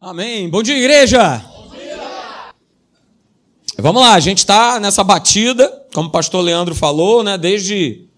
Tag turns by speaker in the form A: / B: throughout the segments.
A: Amém. Bom dia, igreja. Bom dia. Vamos lá, a gente está nessa batida, como o pastor Leandro falou, né? Desde,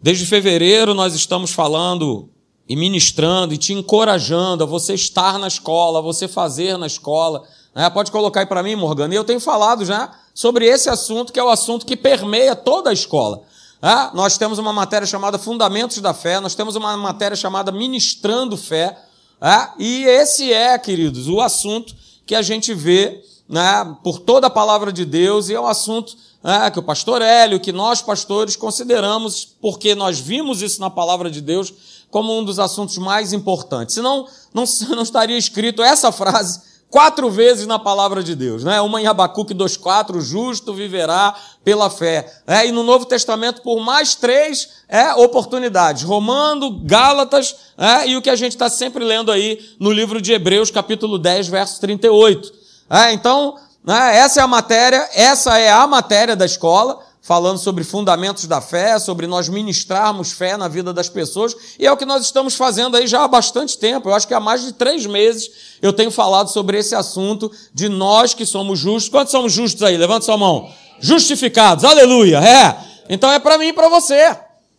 A: desde fevereiro nós estamos falando e ministrando e te encorajando a você estar na escola, a você fazer na escola. Né? Pode colocar aí para mim, Morgana. E eu tenho falado já sobre esse assunto, que é o assunto que permeia toda a escola. Ah, nós temos uma matéria chamada Fundamentos da Fé, nós temos uma matéria chamada Ministrando Fé. É? E esse é, queridos, o assunto que a gente vê né, por toda a palavra de Deus, e é um assunto né, que o pastor Hélio, que nós pastores consideramos, porque nós vimos isso na palavra de Deus, como um dos assuntos mais importantes. Senão, não, não estaria escrito essa frase quatro vezes na palavra de Deus, né? Uma em Abacuque 2,4, justo viverá pela fé. É, e no Novo Testamento, por mais três é, oportunidades. Romano, Gálatas, é, e o que a gente está sempre lendo aí no livro de Hebreus, capítulo 10, verso 38. É, então, né, essa é a matéria, essa é a matéria da escola falando sobre fundamentos da fé, sobre nós ministrarmos fé na vida das pessoas, e é o que nós estamos fazendo aí já há bastante tempo. Eu acho que há mais de três meses eu tenho falado sobre esse assunto de nós que somos justos. Quantos somos justos aí? Levanta sua mão. Justificados, aleluia, é. Então é para mim e para você.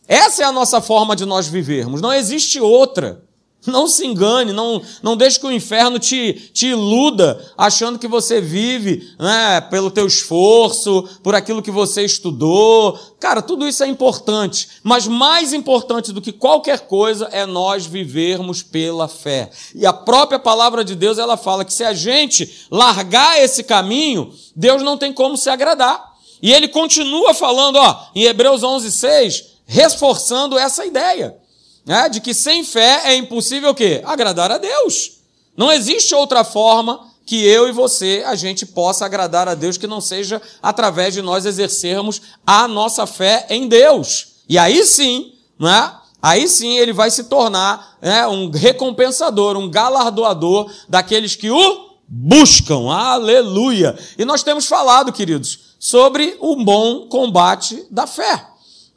A: Essa é a nossa forma de nós vivermos, não existe outra. Não se engane, não, não deixe que o inferno te, te iluda, achando que você vive né, pelo teu esforço, por aquilo que você estudou. Cara, tudo isso é importante, mas mais importante do que qualquer coisa é nós vivermos pela fé. E a própria palavra de Deus, ela fala que se a gente largar esse caminho, Deus não tem como se agradar. E ele continua falando, ó, em Hebreus 11, 6, reforçando essa ideia né, de que sem fé é impossível o quê? Agradar a Deus. Não existe outra forma que eu e você a gente possa agradar a Deus que não seja através de nós exercermos a nossa fé em Deus. E aí sim, né? Aí sim ele vai se tornar né, um recompensador, um galardoador daqueles que o buscam. Aleluia! E nós temos falado, queridos, sobre o bom combate da fé.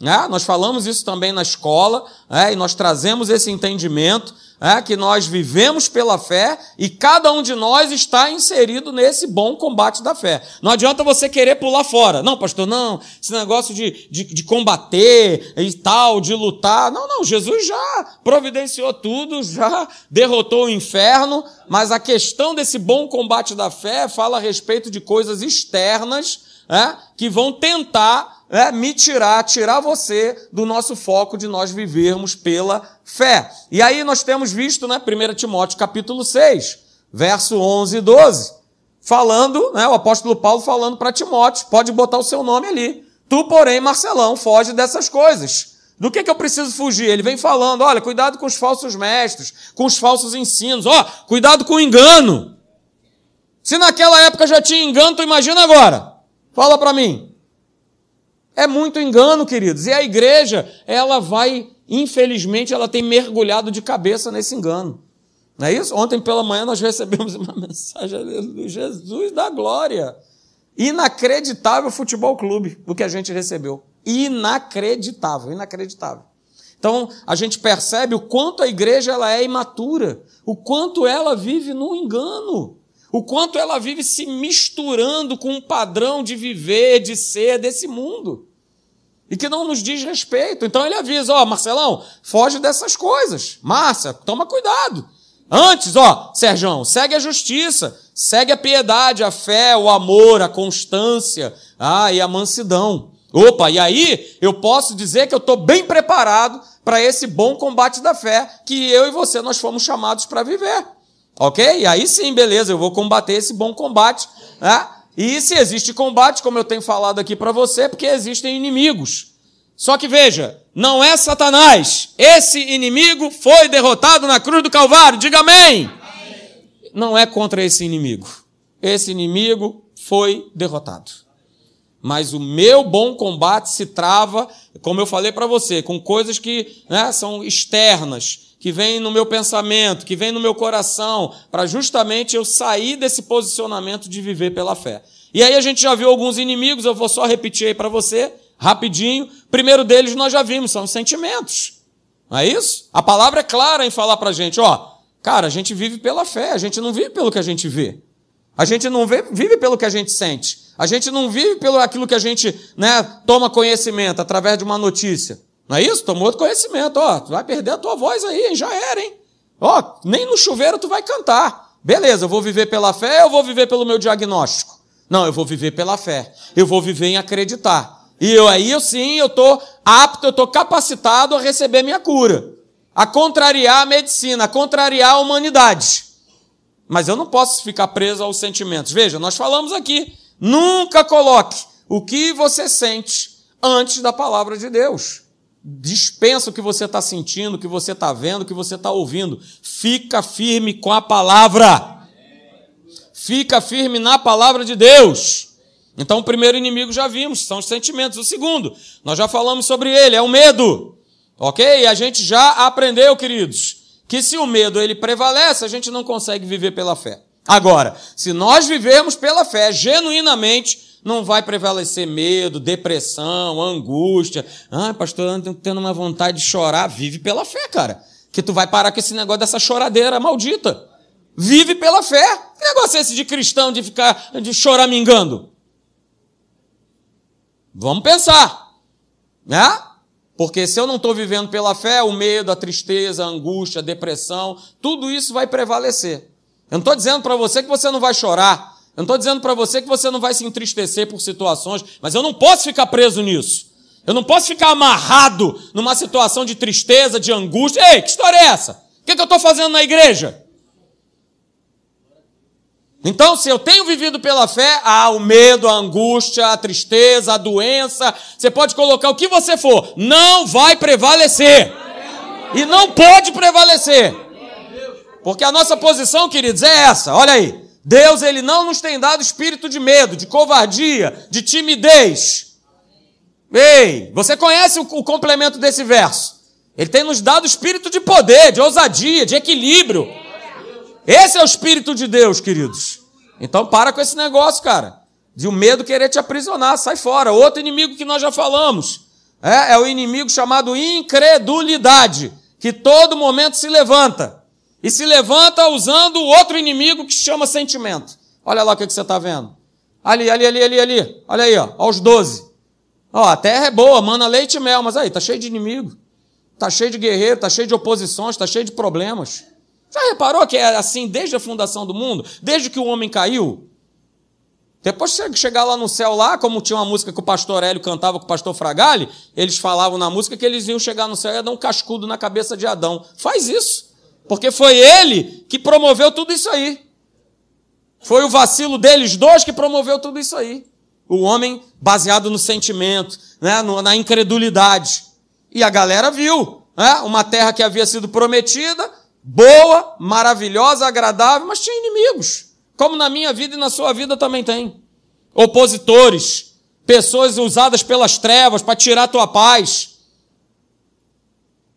A: É, nós falamos isso também na escola, é, e nós trazemos esse entendimento é, que nós vivemos pela fé e cada um de nós está inserido nesse bom combate da fé. Não adianta você querer pular fora. Não, pastor, não, esse negócio de, de, de combater e tal, de lutar. Não, não, Jesus já providenciou tudo, já derrotou o inferno, mas a questão desse bom combate da fé fala a respeito de coisas externas é, que vão tentar é, me tirar, tirar você do nosso foco de nós vivermos pela fé. E aí nós temos visto, né, 1 Timóteo capítulo 6, verso 11 e 12, falando, né, o apóstolo Paulo falando para Timóteo, pode botar o seu nome ali. Tu, porém, Marcelão, foge dessas coisas. Do que, que eu preciso fugir? Ele vem falando, olha, cuidado com os falsos mestres, com os falsos ensinos, ó, cuidado com o engano. Se naquela época já tinha engano, tu imagina agora. Fala para mim. É muito engano, queridos. E a igreja, ela vai, infelizmente, ela tem mergulhado de cabeça nesse engano. Não é isso? Ontem pela manhã nós recebemos uma mensagem do Jesus da glória. Inacreditável futebol clube o que a gente recebeu. Inacreditável, inacreditável. Então, a gente percebe o quanto a igreja ela é imatura, o quanto ela vive no engano, o quanto ela vive se misturando com um padrão de viver, de ser desse mundo e que não nos diz respeito. Então ele avisa: ó, Marcelão, foge dessas coisas. Márcia, toma cuidado. Antes, ó, Serjão, segue a justiça, segue a piedade, a fé, o amor, a constância, ah, e a mansidão. Opa, e aí eu posso dizer que eu estou bem preparado para esse bom combate da fé que eu e você nós fomos chamados para viver. Ok? E aí sim, beleza, eu vou combater esse bom combate. Né? E se existe combate, como eu tenho falado aqui para você, porque existem inimigos. Só que veja, não é Satanás. Esse inimigo foi derrotado na cruz do Calvário. Diga amém. amém. Não é contra esse inimigo. Esse inimigo foi derrotado. Mas o meu bom combate se trava, como eu falei para você, com coisas que né, são externas, que vem no meu pensamento, que vem no meu coração, para justamente eu sair desse posicionamento de viver pela fé. E aí a gente já viu alguns inimigos, eu vou só repetir aí para você, rapidinho. Primeiro deles nós já vimos, são os sentimentos. Não é isso? A palavra é clara em falar para a gente, ó, Cara, a gente vive pela fé, a gente não vive pelo que a gente vê. A gente não vive pelo que a gente sente. A gente não vive pelo aquilo que a gente né, toma conhecimento através de uma notícia. Não é isso? Tomou conhecimento. Ó, tu vai perder a tua voz aí, hein? já era, hein? Ó, nem no chuveiro tu vai cantar. Beleza, eu vou viver pela fé ou vou viver pelo meu diagnóstico? Não, eu vou viver pela fé. Eu vou viver em acreditar. E eu aí eu sim, eu estou apto, eu estou capacitado a receber minha cura. A contrariar a medicina, a contrariar a humanidade. Mas eu não posso ficar preso aos sentimentos. Veja, nós falamos aqui. Nunca coloque o que você sente antes da palavra de Deus. Dispensa o que você está sentindo, o que você está vendo, o que você está ouvindo. Fica firme com a palavra. Fica firme na palavra de Deus. Então, o primeiro inimigo já vimos, são os sentimentos. O segundo, nós já falamos sobre ele, é o medo. Ok? E a gente já aprendeu, queridos, que se o medo ele prevalece, a gente não consegue viver pela fé. Agora, se nós vivermos pela fé genuinamente, não vai prevalecer medo, depressão, angústia. Ah, pastor, eu tô tendo uma vontade de chorar. Vive pela fé, cara. Que tu vai parar com esse negócio dessa choradeira maldita. Vive pela fé. Que negócio é esse de cristão de ficar de choramingando? Vamos pensar, né? Porque se eu não estou vivendo pela fé, o medo, a tristeza, a angústia, a depressão, tudo isso vai prevalecer. Eu não estou dizendo para você que você não vai chorar. Eu não estou dizendo para você que você não vai se entristecer por situações, mas eu não posso ficar preso nisso. Eu não posso ficar amarrado numa situação de tristeza, de angústia. Ei, que história é essa? O que, que eu estou fazendo na igreja? Então, se eu tenho vivido pela fé, há o medo, a angústia, a tristeza, a doença, você pode colocar o que você for, não vai prevalecer. E não pode prevalecer. Porque a nossa posição, queridos, é essa. Olha aí. Deus, ele não nos tem dado espírito de medo, de covardia, de timidez. Ei, você conhece o, o complemento desse verso? Ele tem nos dado espírito de poder, de ousadia, de equilíbrio. Esse é o Espírito de Deus, queridos. Então para com esse negócio, cara. De o medo querer te aprisionar, sai fora. Outro inimigo que nós já falamos é, é o inimigo chamado incredulidade, que todo momento se levanta. E se levanta usando outro inimigo que chama sentimento. Olha lá o que, que você está vendo. Ali, ali, ali, ali, ali. Olha aí, ó, aos 12. Ó, a terra é boa, mana leite e mel, mas aí, tá cheio de inimigo. Tá cheio de guerreiro, tá cheio de oposições, tá cheio de problemas. Já reparou que é assim desde a fundação do mundo? Desde que o homem caiu? Depois de chegar lá no céu, lá, como tinha uma música que o pastor Hélio cantava com o pastor Fragale, eles falavam na música que eles iam chegar no céu e ia dar um cascudo na cabeça de Adão. Faz isso. Porque foi ele que promoveu tudo isso aí. Foi o vacilo deles dois que promoveu tudo isso aí. O homem baseado no sentimento, né, na incredulidade. E a galera viu né, uma terra que havia sido prometida, boa, maravilhosa, agradável, mas tinha inimigos. Como na minha vida e na sua vida também tem. Opositores, pessoas usadas pelas trevas para tirar a tua paz.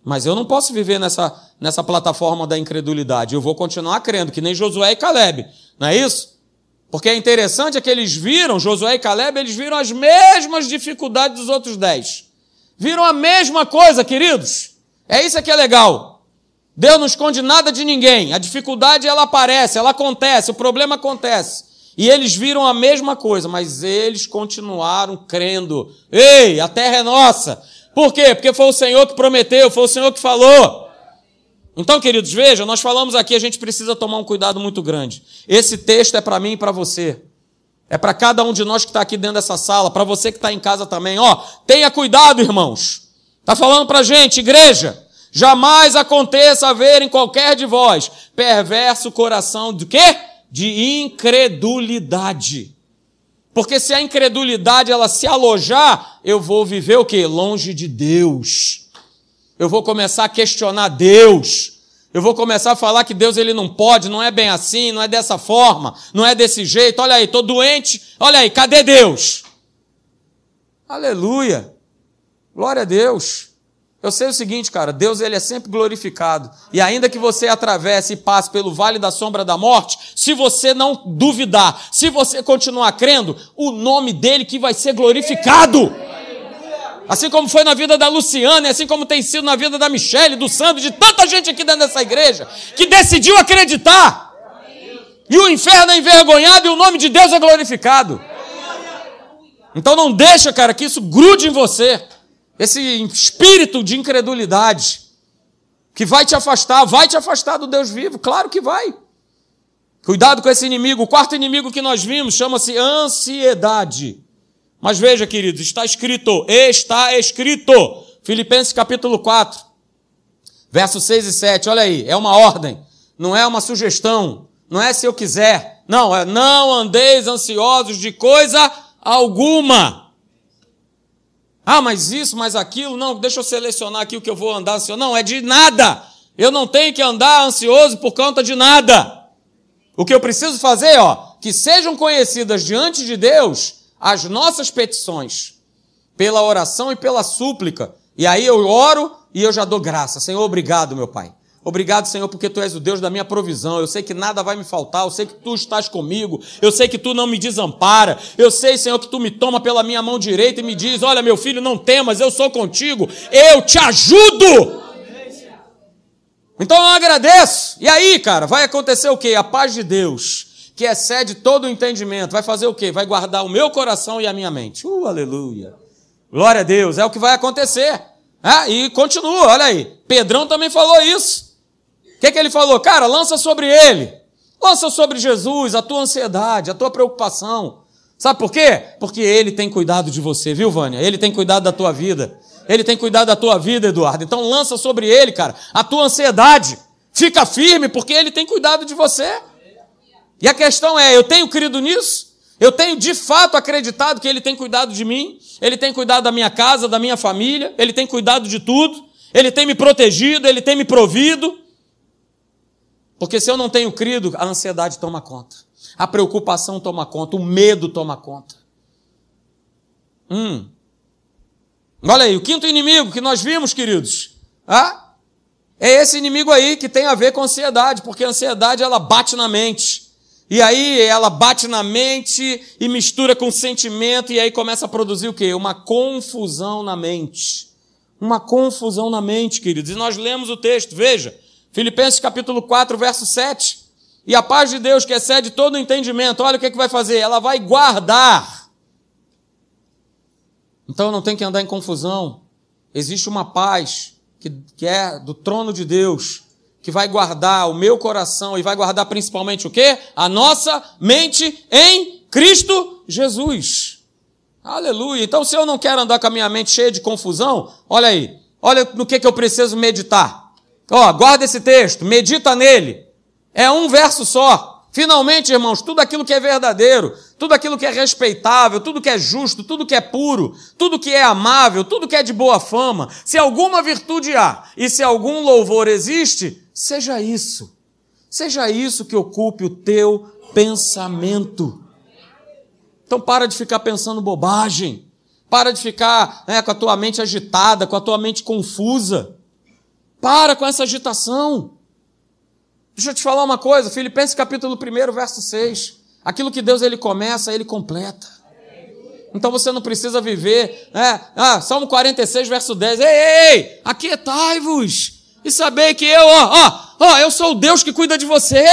A: Mas eu não posso viver nessa, nessa plataforma da incredulidade. Eu vou continuar crendo, que nem Josué e Caleb. Não é isso? Porque é interessante é que eles viram, Josué e Caleb, eles viram as mesmas dificuldades dos outros dez. Viram a mesma coisa, queridos. É isso que é legal. Deus não esconde nada de ninguém. A dificuldade ela aparece, ela acontece, o problema acontece. E eles viram a mesma coisa, mas eles continuaram crendo. Ei, a terra é nossa. Por quê? Porque foi o Senhor que prometeu, foi o Senhor que falou. Então, queridos, vejam, nós falamos aqui, a gente precisa tomar um cuidado muito grande. Esse texto é para mim e para você. É para cada um de nós que está aqui dentro dessa sala, para você que está em casa também. Ó, tenha cuidado, irmãos. Está falando para a gente, igreja. Jamais aconteça haver em qualquer de vós perverso coração de quê? De incredulidade. Porque se a incredulidade ela se alojar, eu vou viver o quê? Longe de Deus. Eu vou começar a questionar Deus. Eu vou começar a falar que Deus ele não pode, não é bem assim, não é dessa forma, não é desse jeito. Olha aí, tô doente. Olha aí, cadê Deus? Aleluia. Glória a Deus. Eu sei o seguinte, cara, Deus ele é sempre glorificado. E ainda que você atravesse e passe pelo vale da sombra da morte, se você não duvidar, se você continuar crendo, o nome dele que vai ser glorificado. Assim como foi na vida da Luciana, assim como tem sido na vida da Michelle, do Sandro, de tanta gente aqui dentro dessa igreja, que decidiu acreditar. E o inferno é envergonhado e o nome de Deus é glorificado. Então não deixa, cara, que isso grude em você. Esse espírito de incredulidade que vai te afastar, vai te afastar do Deus vivo, claro que vai. Cuidado com esse inimigo. O quarto inimigo que nós vimos chama-se ansiedade. Mas veja, queridos, está escrito, está escrito. Filipenses capítulo 4, versos 6 e 7. Olha aí, é uma ordem, não é uma sugestão, não é se eu quiser. Não, é não andeis ansiosos de coisa alguma. Ah, mas isso, mas aquilo, não, deixa eu selecionar aqui o que eu vou andar ansioso. Não, é de nada. Eu não tenho que andar ansioso por conta de nada. O que eu preciso fazer, ó, que sejam conhecidas diante de Deus as nossas petições, pela oração e pela súplica. E aí eu oro e eu já dou graça. Senhor, obrigado, meu Pai. Obrigado, Senhor, porque Tu és o Deus da minha provisão. Eu sei que nada vai me faltar. Eu sei que Tu estás comigo. Eu sei que Tu não me desampara. Eu sei, Senhor, que Tu me toma pela minha mão direita e me diz: Olha, meu filho, não temas, eu sou contigo. Eu te ajudo. Então eu agradeço. E aí, cara, vai acontecer o quê? A paz de Deus, que excede todo o entendimento, vai fazer o quê? Vai guardar o meu coração e a minha mente. Uh, aleluia. Glória a Deus, é o que vai acontecer. Ah, e continua, olha aí. Pedrão também falou isso que, que ele falou? Cara, lança sobre ele. Lança sobre Jesus a tua ansiedade, a tua preocupação. Sabe por quê? Porque ele tem cuidado de você, viu, Vânia? Ele tem cuidado da tua vida. Ele tem cuidado da tua vida, Eduardo. Então lança sobre ele, cara, a tua ansiedade. Fica firme, porque ele tem cuidado de você. E a questão é: eu tenho crido nisso? Eu tenho de fato acreditado que ele tem cuidado de mim? Ele tem cuidado da minha casa, da minha família? Ele tem cuidado de tudo? Ele tem me protegido? Ele tem me provido? Porque se eu não tenho crido, a ansiedade toma conta, a preocupação toma conta, o medo toma conta. Hum. Olha aí, o quinto inimigo que nós vimos, queridos, ah, é esse inimigo aí que tem a ver com ansiedade, porque a ansiedade ela bate na mente. E aí ela bate na mente e mistura com sentimento e aí começa a produzir o quê? Uma confusão na mente. Uma confusão na mente, queridos. E nós lemos o texto, veja. Filipenses capítulo 4, verso 7. E a paz de Deus, que excede todo o entendimento, olha o que, é que vai fazer? Ela vai guardar. Então não tem que andar em confusão. Existe uma paz que, que é do trono de Deus, que vai guardar o meu coração e vai guardar principalmente o quê? A nossa mente em Cristo Jesus. Aleluia. Então, se eu não quero andar com a minha mente cheia de confusão, olha aí, olha no que, que eu preciso meditar. Ó, guarda esse texto, medita nele. É um verso só. Finalmente, irmãos, tudo aquilo que é verdadeiro, tudo aquilo que é respeitável, tudo que é justo, tudo que é puro, tudo que é amável, tudo que é de boa fama, se alguma virtude há e se algum louvor existe, seja isso. Seja isso que ocupe o teu pensamento. Então para de ficar pensando bobagem. Para de ficar né, com a tua mente agitada, com a tua mente confusa. Para com essa agitação. Deixa eu te falar uma coisa, Filipenses capítulo 1, verso 6. Aquilo que Deus ele começa, ele completa. Então você não precisa viver, né? Ah, Salmo 46, verso 10. Ei, ei, ei, aquietai-vos e saber que eu, ó, ó, ó, eu sou o Deus que cuida de você.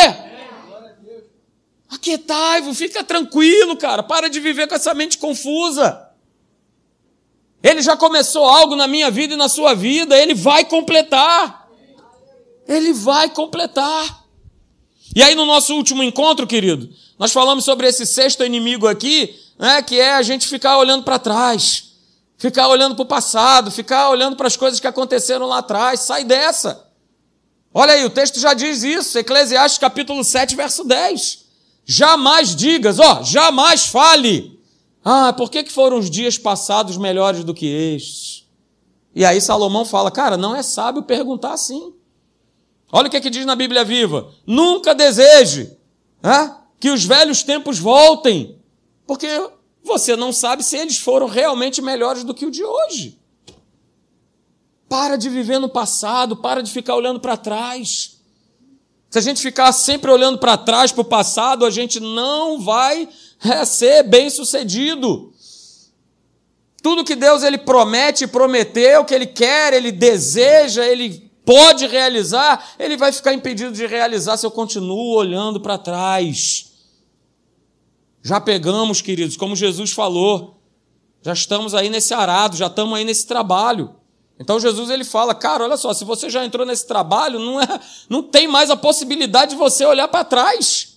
A: Aquietai-vos, fica tranquilo, cara. Para de viver com essa mente confusa. Ele já começou algo na minha vida e na sua vida, ele vai completar. Ele vai completar. E aí, no nosso último encontro, querido, nós falamos sobre esse sexto inimigo aqui, né, que é a gente ficar olhando para trás, ficar olhando para o passado, ficar olhando para as coisas que aconteceram lá atrás. Sai dessa. Olha aí, o texto já diz isso, Eclesiastes capítulo 7, verso 10. Jamais digas, ó, jamais fale ah, por que, que foram os dias passados melhores do que estes? E aí Salomão fala, cara, não é sábio perguntar assim. Olha o que, que diz na Bíblia Viva. Nunca deseje é, que os velhos tempos voltem, porque você não sabe se eles foram realmente melhores do que o de hoje. Para de viver no passado, para de ficar olhando para trás. Se a gente ficar sempre olhando para trás, para o passado, a gente não vai ser bem sucedido. Tudo que Deus ele promete, prometeu, que ele quer, ele deseja, ele pode realizar, ele vai ficar impedido de realizar se eu continuo olhando para trás. Já pegamos, queridos, como Jesus falou, já estamos aí nesse arado, já estamos aí nesse trabalho. Então Jesus ele fala, cara, olha só, se você já entrou nesse trabalho, não, é, não tem mais a possibilidade de você olhar para trás,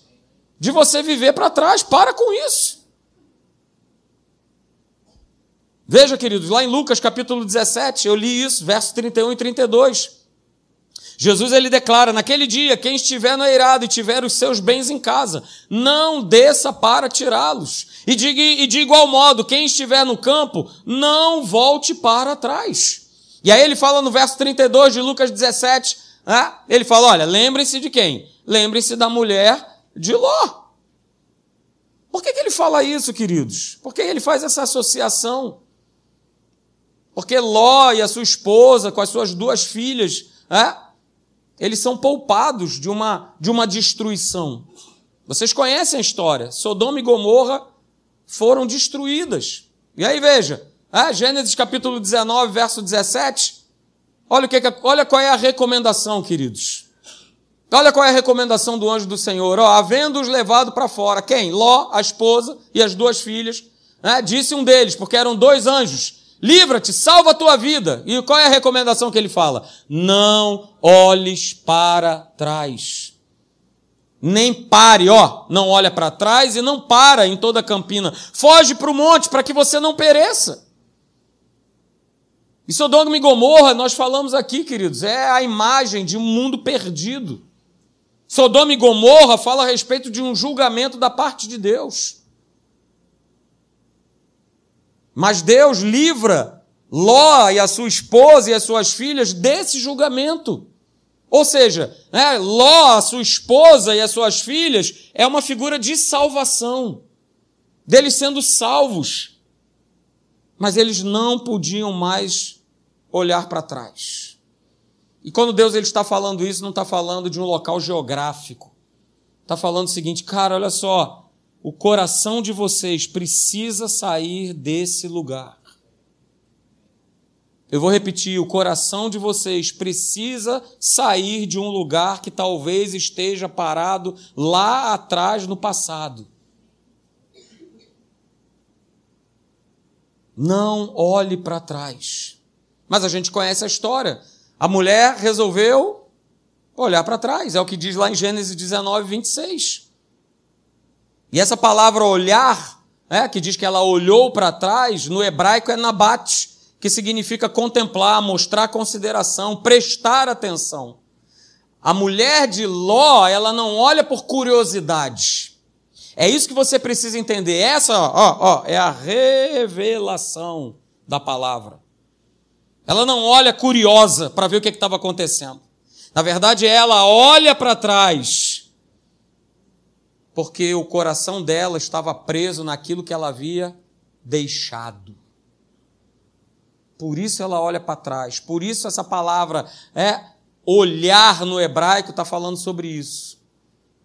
A: de você viver para trás. Para com isso. Veja, queridos, lá em Lucas capítulo 17, eu li isso, versos 31 e 32. Jesus ele declara: naquele dia, quem estiver no eirado e tiver os seus bens em casa, não desça para tirá-los. E de, e de igual modo, quem estiver no campo, não volte para trás. E aí ele fala no verso 32 de Lucas 17, né? ele fala: olha, lembrem-se de quem? Lembrem-se da mulher de Ló. Por que, que ele fala isso, queridos? Por que ele faz essa associação? Porque Ló e a sua esposa, com as suas duas filhas, né? Eles são poupados de uma, de uma destruição. Vocês conhecem a história. Sodoma e Gomorra foram destruídas. E aí veja, ah, Gênesis capítulo 19, verso 17. Olha, o que, olha qual é a recomendação, queridos. Olha qual é a recomendação do anjo do Senhor. Havendo-os levado para fora, quem? Ló, a esposa e as duas filhas. Né? Disse um deles, porque eram dois anjos: livra-te, salva a tua vida. E qual é a recomendação que ele fala? Não olhes para trás nem pare, ó, não olha para trás e não para em toda a campina. Foge para o monte para que você não pereça. E Sodoma e Gomorra, nós falamos aqui, queridos, é a imagem de um mundo perdido. Sodoma e Gomorra fala a respeito de um julgamento da parte de Deus. Mas Deus livra Ló e a sua esposa e as suas filhas desse julgamento. Ou seja, né, Ló, a sua esposa e as suas filhas, é uma figura de salvação, deles sendo salvos mas eles não podiam mais olhar para trás. E quando Deus ele está falando isso, não está falando de um local geográfico. Está falando o seguinte, cara, olha só, o coração de vocês precisa sair desse lugar. Eu vou repetir, o coração de vocês precisa sair de um lugar que talvez esteja parado lá atrás no passado. Não olhe para trás. Mas a gente conhece a história. A mulher resolveu olhar para trás. É o que diz lá em Gênesis 19, 26. E essa palavra olhar, é, que diz que ela olhou para trás, no hebraico é nabat, que significa contemplar, mostrar consideração, prestar atenção. A mulher de Ló, ela não olha por curiosidade. É isso que você precisa entender. Essa, ó, ó, é a revelação da palavra. Ela não olha curiosa para ver o que estava acontecendo. Na verdade, ela olha para trás, porque o coração dela estava preso naquilo que ela havia deixado. Por isso ela olha para trás. Por isso essa palavra é olhar no hebraico está falando sobre isso,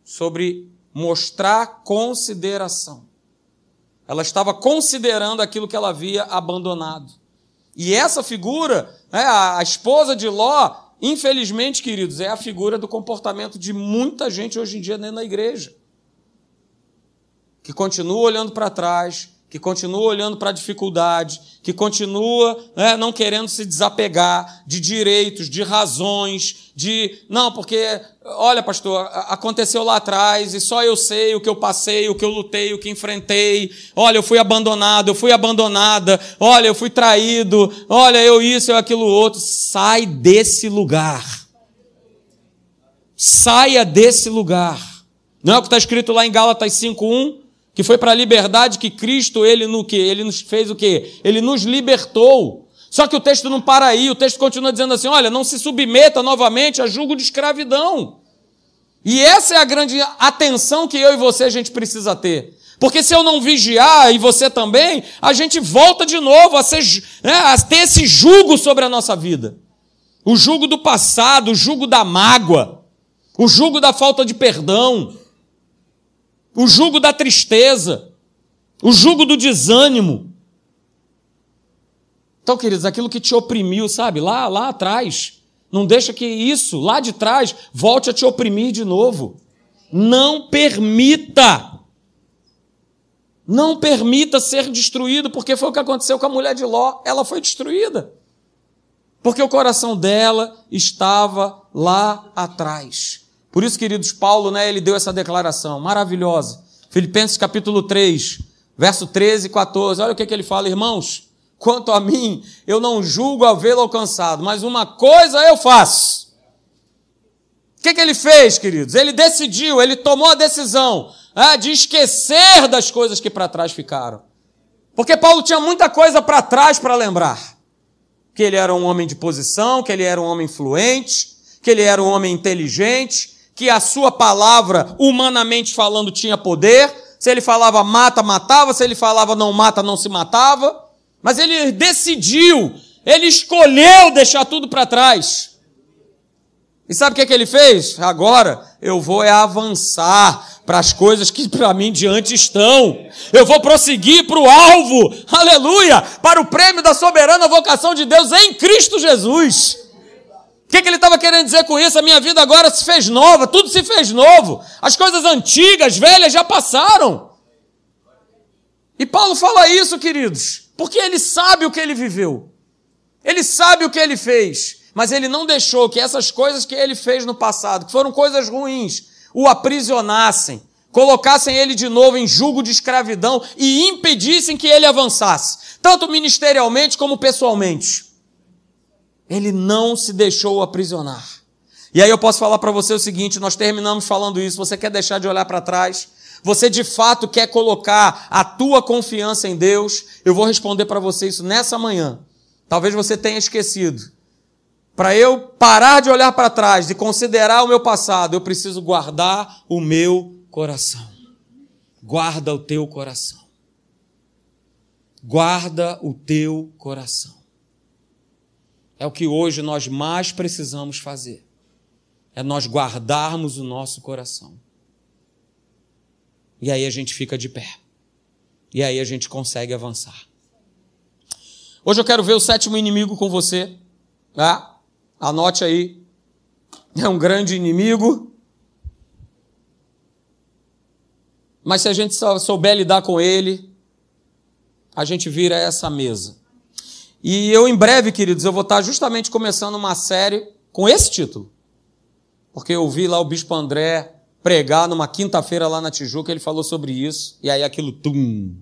A: sobre mostrar consideração. Ela estava considerando aquilo que ela havia abandonado. E essa figura, né, a esposa de Ló, infelizmente, queridos, é a figura do comportamento de muita gente hoje em dia dentro da igreja. Que continua olhando para trás, que continua olhando para a dificuldade, que continua né, não querendo se desapegar de direitos, de razões, de. Não, porque, olha, pastor, aconteceu lá atrás e só eu sei o que eu passei, o que eu lutei, o que enfrentei. Olha, eu fui abandonado, eu fui abandonada. Olha, eu fui traído. Olha, eu isso, eu aquilo outro. Sai desse lugar. Saia desse lugar. Não é o que está escrito lá em Gálatas 5,1? Que foi para a liberdade que Cristo, ele no que? Ele nos fez o quê? Ele nos libertou. Só que o texto não para aí, o texto continua dizendo assim: olha, não se submeta novamente a julgo de escravidão. E essa é a grande atenção que eu e você a gente precisa ter. Porque se eu não vigiar, e você também, a gente volta de novo a, ser, né, a ter esse jugo sobre a nossa vida. O jugo do passado, o jugo da mágoa, o jugo da falta de perdão o jugo da tristeza, o jugo do desânimo. Então, queridos, aquilo que te oprimiu, sabe, lá, lá atrás, não deixa que isso, lá de trás, volte a te oprimir de novo. Não permita. Não permita ser destruído, porque foi o que aconteceu com a mulher de Ló. Ela foi destruída. Porque o coração dela estava lá atrás. Por isso, queridos, Paulo, né, ele deu essa declaração maravilhosa. Filipenses capítulo 3, verso 13 e 14. Olha o que, que ele fala, irmãos. Quanto a mim, eu não julgo havê-lo alcançado, mas uma coisa eu faço. O que, que ele fez, queridos? Ele decidiu, ele tomou a decisão é, de esquecer das coisas que para trás ficaram. Porque Paulo tinha muita coisa para trás para lembrar. Que ele era um homem de posição, que ele era um homem influente, que ele era um homem inteligente, que a sua palavra, humanamente falando, tinha poder. Se ele falava mata, matava. Se ele falava não mata, não se matava. Mas ele decidiu, ele escolheu deixar tudo para trás. E sabe o que, é que ele fez? Agora eu vou é avançar para as coisas que para mim diante estão. Eu vou prosseguir para o alvo, aleluia, para o prêmio da soberana vocação de Deus em Cristo Jesus. O que, que ele estava querendo dizer com isso? A minha vida agora se fez nova, tudo se fez novo. As coisas antigas, velhas já passaram. E Paulo fala isso, queridos. Porque ele sabe o que ele viveu. Ele sabe o que ele fez. Mas ele não deixou que essas coisas que ele fez no passado, que foram coisas ruins, o aprisionassem, colocassem ele de novo em julgo de escravidão e impedissem que ele avançasse, tanto ministerialmente como pessoalmente. Ele não se deixou aprisionar. E aí eu posso falar para você o seguinte: nós terminamos falando isso. Você quer deixar de olhar para trás? Você de fato quer colocar a tua confiança em Deus? Eu vou responder para você isso nessa manhã. Talvez você tenha esquecido. Para eu parar de olhar para trás, de considerar o meu passado, eu preciso guardar o meu coração. Guarda o teu coração. Guarda o teu coração. É o que hoje nós mais precisamos fazer. É nós guardarmos o nosso coração. E aí a gente fica de pé. E aí a gente consegue avançar. Hoje eu quero ver o sétimo inimigo com você. Tá? Anote aí. É um grande inimigo. Mas se a gente souber lidar com ele, a gente vira essa mesa. E eu, em breve, queridos, eu vou estar justamente começando uma série com esse título. Porque eu vi lá o Bispo André pregar numa quinta-feira lá na Tijuca, ele falou sobre isso, e aí aquilo, tum,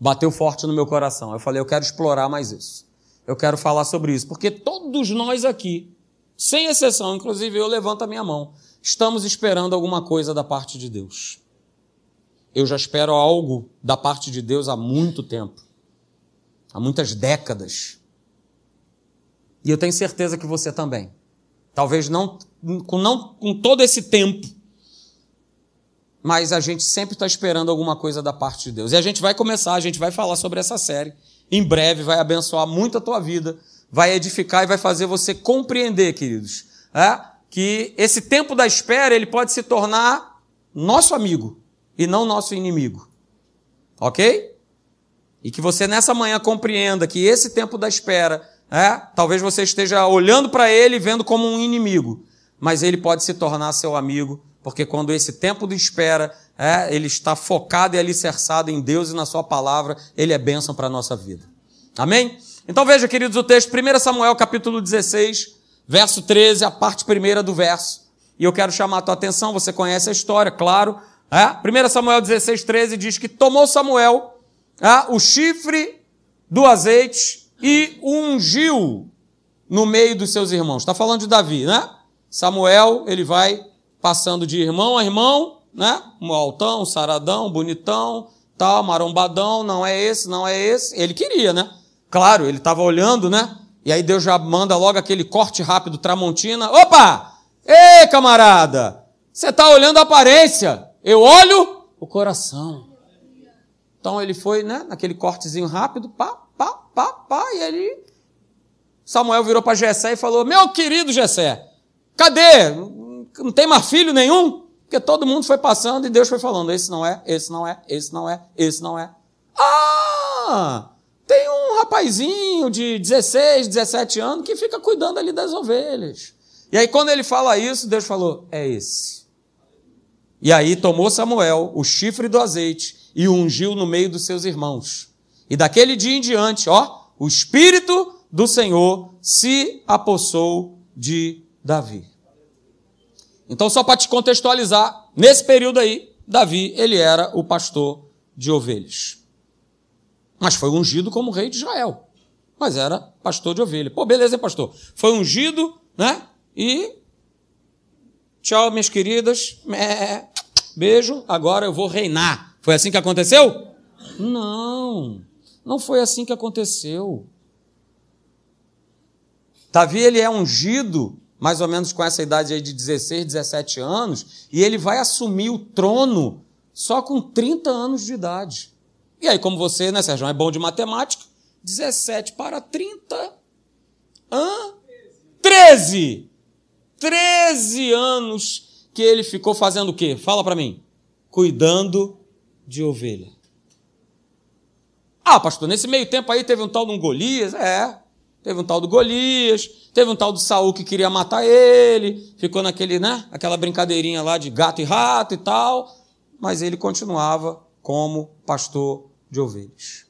A: bateu forte no meu coração. Eu falei, eu quero explorar mais isso. Eu quero falar sobre isso, porque todos nós aqui, sem exceção, inclusive eu levanto a minha mão, estamos esperando alguma coisa da parte de Deus. Eu já espero algo da parte de Deus há muito tempo, há muitas décadas. E eu tenho certeza que você também. Talvez não com, não, com todo esse tempo, mas a gente sempre está esperando alguma coisa da parte de Deus. E a gente vai começar, a gente vai falar sobre essa série. Em breve vai abençoar muito a tua vida, vai edificar e vai fazer você compreender, queridos, é, que esse tempo da espera ele pode se tornar nosso amigo e não nosso inimigo. Ok? E que você nessa manhã compreenda que esse tempo da espera, é, talvez você esteja olhando para ele vendo como um inimigo, mas ele pode se tornar seu amigo porque quando esse tempo de espera, é, ele está focado e alicerçado em Deus e na Sua palavra, ele é bênção para a nossa vida. Amém? Então veja, queridos, o texto, 1 Samuel capítulo 16, verso 13, a parte primeira do verso. E eu quero chamar a tua atenção, você conhece a história, claro. É? 1 Samuel 16, 13 diz que tomou Samuel é, o chifre do azeite e ungiu no meio dos seus irmãos. Está falando de Davi, né? Samuel, ele vai passando de irmão a irmão, né? Um altão, um saradão, bonitão, tal, marombadão, não é esse, não é esse. Ele queria, né? Claro, ele estava olhando, né? E aí Deus já manda logo aquele corte rápido, Tramontina. Opa! Ei, camarada! Você está olhando a aparência. Eu olho o coração. Então ele foi, né? Naquele cortezinho rápido, pá, pá, pá, pá, e ele. Samuel virou para Jessé e falou: Meu querido Jessé, cadê? não tem mais filho nenhum, porque todo mundo foi passando e Deus foi falando: esse não é, esse não é, esse não é, esse não é. Ah! Tem um rapazinho de 16, 17 anos que fica cuidando ali das ovelhas. E aí, quando ele fala isso, Deus falou: é esse. E aí tomou Samuel o chifre do azeite e o ungiu no meio dos seus irmãos. E daquele dia em diante, ó, o Espírito do Senhor se apossou de Davi. Então, só para te contextualizar, nesse período aí, Davi, ele era o pastor de ovelhas. Mas foi ungido como rei de Israel. Mas era pastor de ovelha. Pô, beleza, hein, pastor? Foi ungido, né? E. Tchau, minhas queridas. Beijo, agora eu vou reinar. Foi assim que aconteceu? Não, não foi assim que aconteceu. Davi, ele é ungido mais ou menos com essa idade aí de 16, 17 anos, e ele vai assumir o trono só com 30 anos de idade. E aí, como você, né, Sérgio, é bom de matemática, 17 para 30. Hã? 13! 13 anos que ele ficou fazendo o quê? Fala para mim. Cuidando de ovelha. Ah, pastor, nesse meio tempo aí teve um tal de um Golias? É. Teve um tal do Golias, teve um tal do Saul que queria matar ele, ficou naquele, né, aquela brincadeirinha lá de gato e rato e tal, mas ele continuava como pastor de ovelhas.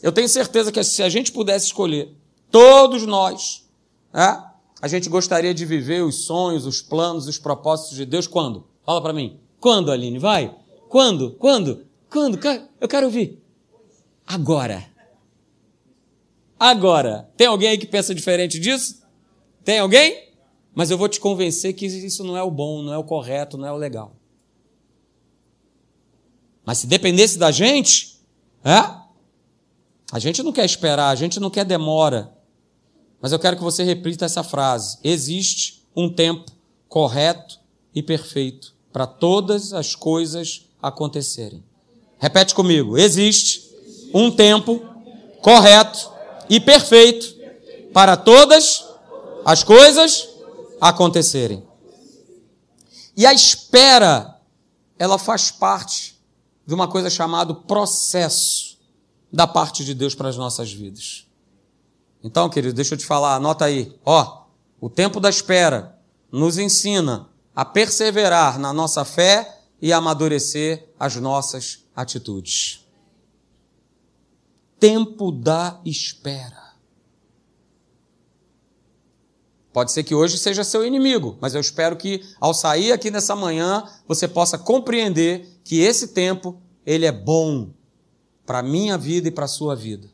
A: Eu tenho certeza que se a gente pudesse escolher, todos nós, né, a gente gostaria de viver os sonhos, os planos, os propósitos de Deus quando? Fala para mim. Quando, Aline? Vai. Quando? Quando? Quando? Eu quero ouvir. Agora. Agora, tem alguém aí que pensa diferente disso? Tem alguém? Mas eu vou te convencer que isso não é o bom, não é o correto, não é o legal. Mas se dependesse da gente, é? A gente não quer esperar, a gente não quer demora. Mas eu quero que você repita essa frase. Existe um tempo correto e perfeito para todas as coisas acontecerem. Repete comigo. Existe um tempo correto e perfeito para todas as coisas acontecerem. E a espera, ela faz parte de uma coisa chamada processo da parte de Deus para as nossas vidas. Então, querido, deixa eu te falar, anota aí. Ó, o tempo da espera nos ensina a perseverar na nossa fé e amadurecer as nossas atitudes tempo da espera. Pode ser que hoje seja seu inimigo, mas eu espero que ao sair aqui nessa manhã você possa compreender que esse tempo ele é bom para minha vida e para sua vida.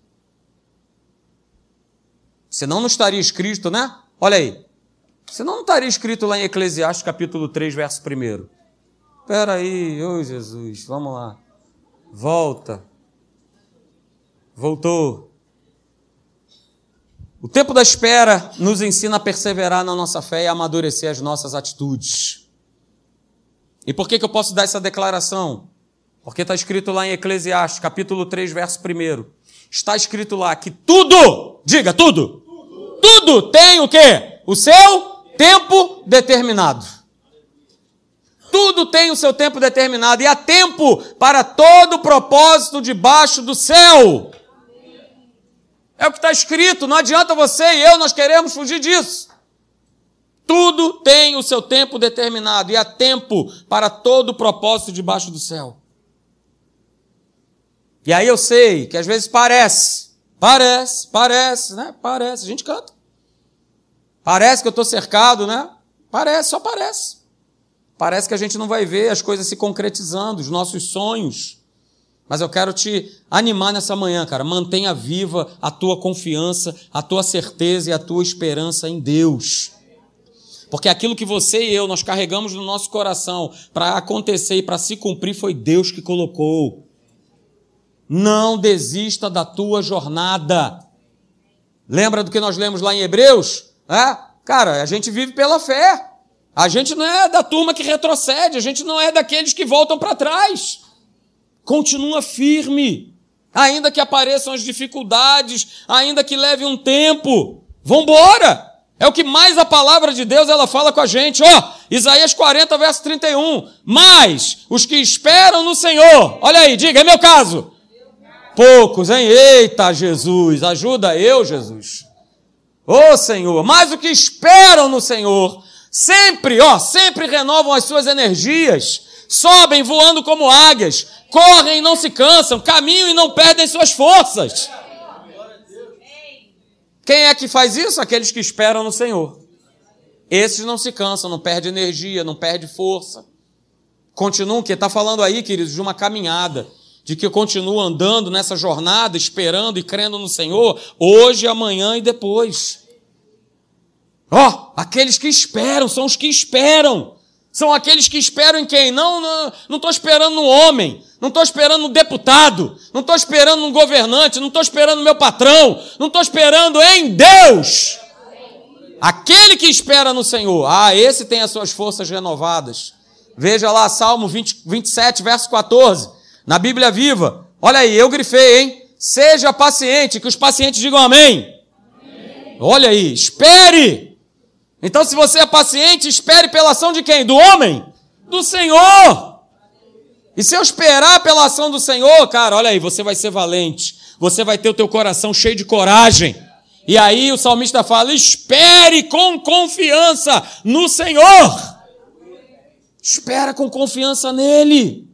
A: Senão não estaria escrito, né? Olha aí. Senão não estaria escrito lá em Eclesiastes capítulo 3, verso 1. Espera aí, ô Jesus, vamos lá. Volta. Voltou. O tempo da espera nos ensina a perseverar na nossa fé e a amadurecer as nossas atitudes. E por que, que eu posso dar essa declaração? Porque está escrito lá em Eclesiastes, capítulo 3, verso 1. Está escrito lá que tudo, diga tudo, tudo, tudo tem o quê? O seu tempo determinado. Tudo tem o seu tempo determinado e há tempo para todo propósito debaixo do céu. É o que está escrito, não adianta você e eu, nós queremos fugir disso. Tudo tem o seu tempo determinado e há tempo para todo propósito debaixo do céu. E aí eu sei que às vezes parece, parece, parece, né? Parece, a gente canta. Parece que eu estou cercado, né? Parece, só parece. Parece que a gente não vai ver as coisas se concretizando, os nossos sonhos. Mas eu quero te animar nessa manhã, cara. Mantenha viva a tua confiança, a tua certeza e a tua esperança em Deus. Porque aquilo que você e eu nós carregamos no nosso coração para acontecer e para se cumprir foi Deus que colocou. Não desista da tua jornada. Lembra do que nós lemos lá em Hebreus? É? Cara, a gente vive pela fé. A gente não é da turma que retrocede, a gente não é daqueles que voltam para trás. Continua firme. Ainda que apareçam as dificuldades, ainda que leve um tempo. Vambora! É o que mais a palavra de Deus ela fala com a gente. Ó, oh, Isaías 40, verso 31. Mas os que esperam no Senhor, olha aí, diga, é meu caso. Poucos, hein? Eita, Jesus, ajuda eu, Jesus. Ô oh, Senhor, mas o que esperam no Senhor, sempre, ó, sempre renovam as suas energias, sobem voando como águias, correm e não se cansam, caminham e não perdem suas forças. Quem é que faz isso? Aqueles que esperam no Senhor. Esses não se cansam, não perdem energia, não perdem força. Continuam, que está falando aí, queridos, de uma caminhada, de que continuam andando nessa jornada, esperando e crendo no Senhor, hoje, amanhã e depois. Ó, oh, aqueles que esperam, são os que esperam. São aqueles que esperam em quem? Não, não estou esperando no homem, não estou esperando no deputado, não estou esperando no governante, não estou esperando meu patrão, não estou esperando em Deus. Aquele que espera no Senhor, ah, esse tem as suas forças renovadas. Veja lá, Salmo 20, 27, verso 14. Na Bíblia Viva. Olha aí, eu grifei, hein? Seja paciente, que os pacientes digam amém. amém. Olha aí, espere. Então, se você é paciente, espere pela ação de quem? Do homem? Do Senhor. E se eu esperar pela ação do Senhor, cara, olha aí, você vai ser valente. Você vai ter o teu coração cheio de coragem. E aí o salmista fala: espere com confiança no Senhor. Espera com confiança nele.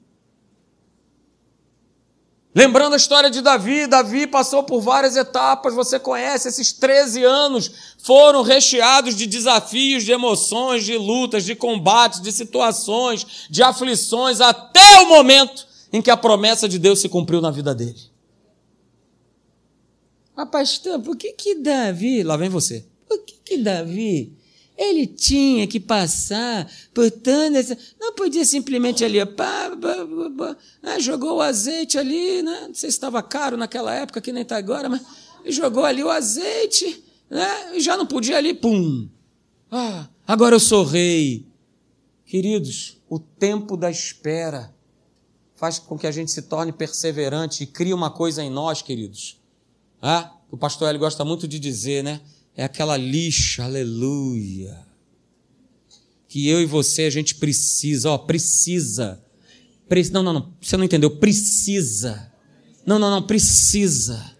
A: Lembrando a história de Davi, Davi passou por várias etapas, você conhece, esses 13 anos foram recheados de desafios, de emoções, de lutas, de combates, de situações, de aflições, até o momento em que a promessa de Deus se cumpriu na vida dele. Mas, pastor, por que que Davi, lá vem você, por que que Davi ele tinha que passar por tantas. Não podia simplesmente ali, pá, pá, pá, né, jogou o azeite ali, né? não sei se estava caro naquela época, que nem está agora, mas jogou ali o azeite, né? e já não podia ali, pum. Ah, agora eu sou rei. Queridos, o tempo da espera faz com que a gente se torne perseverante e crie uma coisa em nós, queridos. Ah, o pastor Hélio gosta muito de dizer, né? É aquela lixa, aleluia. Que eu e você a gente precisa, ó, precisa. Pre não, não, não, você não entendeu, precisa. Não, não, não, precisa.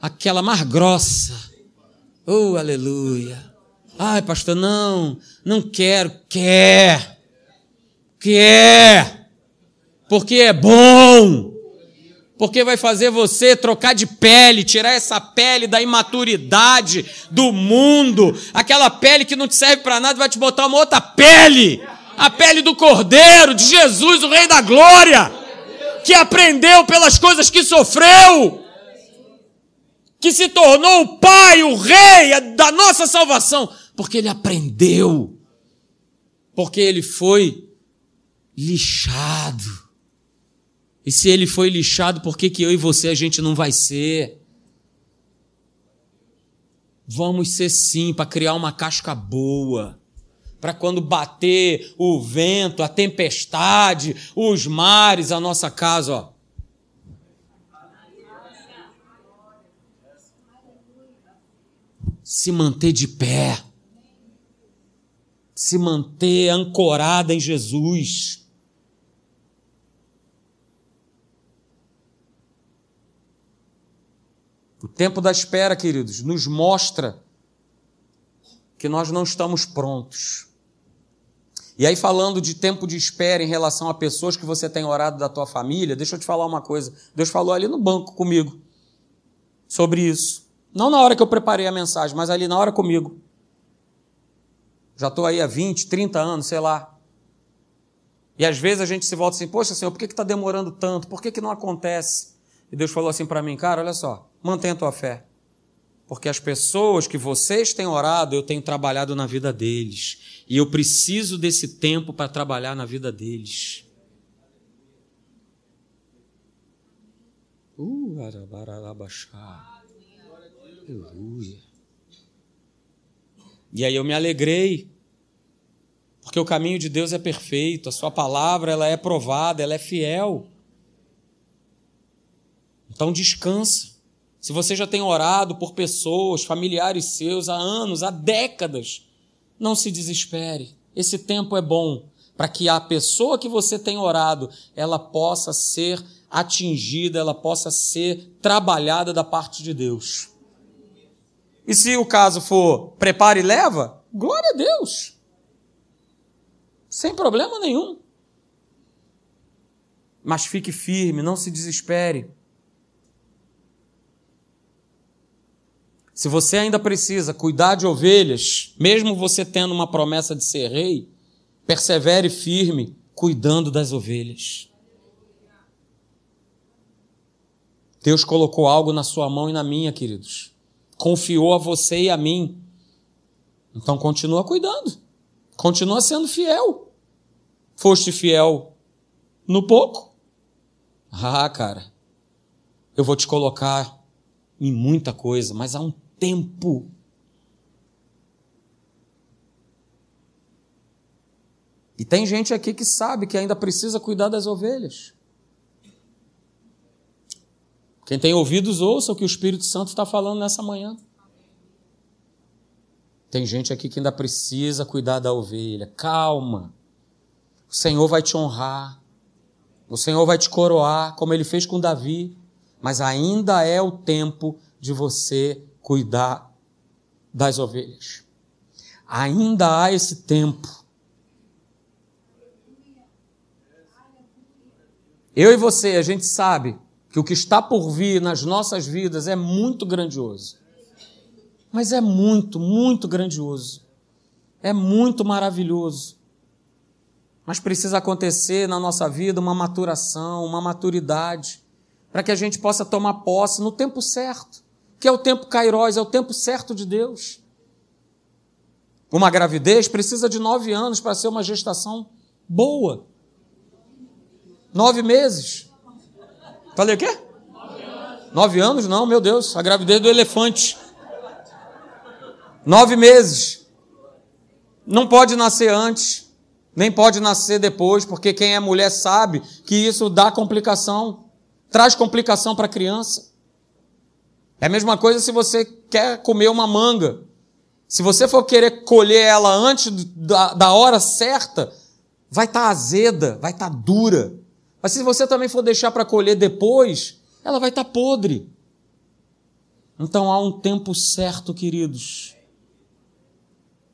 A: Aquela mais grossa. Oh, aleluia. Ai, pastor, não, não quero, quer. Quer. Porque é bom porque vai fazer você trocar de pele, tirar essa pele da imaturidade do mundo, aquela pele que não te serve para nada, vai te botar uma outra pele, a pele do Cordeiro, de Jesus, o Rei da Glória, que aprendeu pelas coisas que sofreu, que se tornou o Pai, o Rei da nossa salvação, porque ele aprendeu, porque ele foi lixado e se ele foi lixado, por que, que eu e você a gente não vai ser? Vamos ser sim, para criar uma casca boa. Para quando bater o vento, a tempestade, os mares, a nossa casa, ó. Se manter de pé. Se manter ancorada em Jesus. O tempo da espera, queridos, nos mostra que nós não estamos prontos. E aí, falando de tempo de espera em relação a pessoas que você tem orado da tua família, deixa eu te falar uma coisa. Deus falou ali no banco comigo sobre isso. Não na hora que eu preparei a mensagem, mas ali na hora comigo. Já estou aí há 20, 30 anos, sei lá. E às vezes a gente se volta assim, poxa Senhor, por que está demorando tanto? Por que, que não acontece? E Deus falou assim para mim, cara, olha só, mantenha a tua fé. Porque as pessoas que vocês têm orado, eu tenho trabalhado na vida deles. E eu preciso desse tempo para trabalhar na vida deles. Uh, Aleluia. E aí eu me alegrei. Porque o caminho de Deus é perfeito, a sua palavra ela é provada, ela é fiel. Então descansa. Se você já tem orado por pessoas, familiares seus há anos, há décadas, não se desespere. Esse tempo é bom. para que a pessoa que você tem orado, ela possa ser atingida, ela possa ser trabalhada da parte de Deus. E se o caso for prepara e leva, glória a Deus. Sem problema nenhum. Mas fique firme, não se desespere. Se você ainda precisa cuidar de ovelhas, mesmo você tendo uma promessa de ser rei, persevere firme cuidando das ovelhas. Deus colocou algo na sua mão e na minha, queridos. Confiou a você e a mim. Então continua cuidando. Continua sendo fiel. Foste fiel no pouco? Ah, cara, eu vou te colocar em muita coisa, mas há um tempo. E tem gente aqui que sabe que ainda precisa cuidar das ovelhas. Quem tem ouvidos, ouça o que o Espírito Santo está falando nessa manhã. Tem gente aqui que ainda precisa cuidar da ovelha. Calma. O Senhor vai te honrar. O Senhor vai te coroar, como ele fez com Davi. Mas ainda é o tempo de você cuidar das ovelhas. Ainda há esse tempo. Eu e você, a gente sabe que o que está por vir nas nossas vidas é muito grandioso. Mas é muito, muito grandioso. É muito maravilhoso. Mas precisa acontecer na nossa vida uma maturação, uma maturidade, para que a gente possa tomar posse no tempo certo que é o tempo kairós, é o tempo certo de Deus. Uma gravidez precisa de nove anos para ser uma gestação boa. Nove meses. Falei o quê? Nove anos. Nove anos? Não, meu Deus, a gravidez do elefante. Nove meses. Não pode nascer antes, nem pode nascer depois, porque quem é mulher sabe que isso dá complicação, traz complicação para a criança. É a mesma coisa se você quer comer uma manga. Se você for querer colher ela antes da, da hora certa, vai estar tá azeda, vai estar tá dura. Mas se você também for deixar para colher depois, ela vai estar tá podre. Então há um tempo certo, queridos.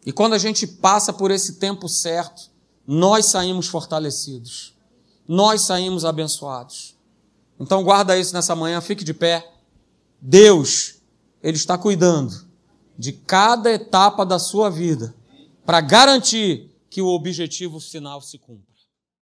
A: E quando a gente passa por esse tempo certo, nós saímos fortalecidos. Nós saímos abençoados. Então guarda isso nessa manhã, fique de pé. Deus, Ele está cuidando de cada etapa da sua vida para garantir que o objetivo final se cumpra.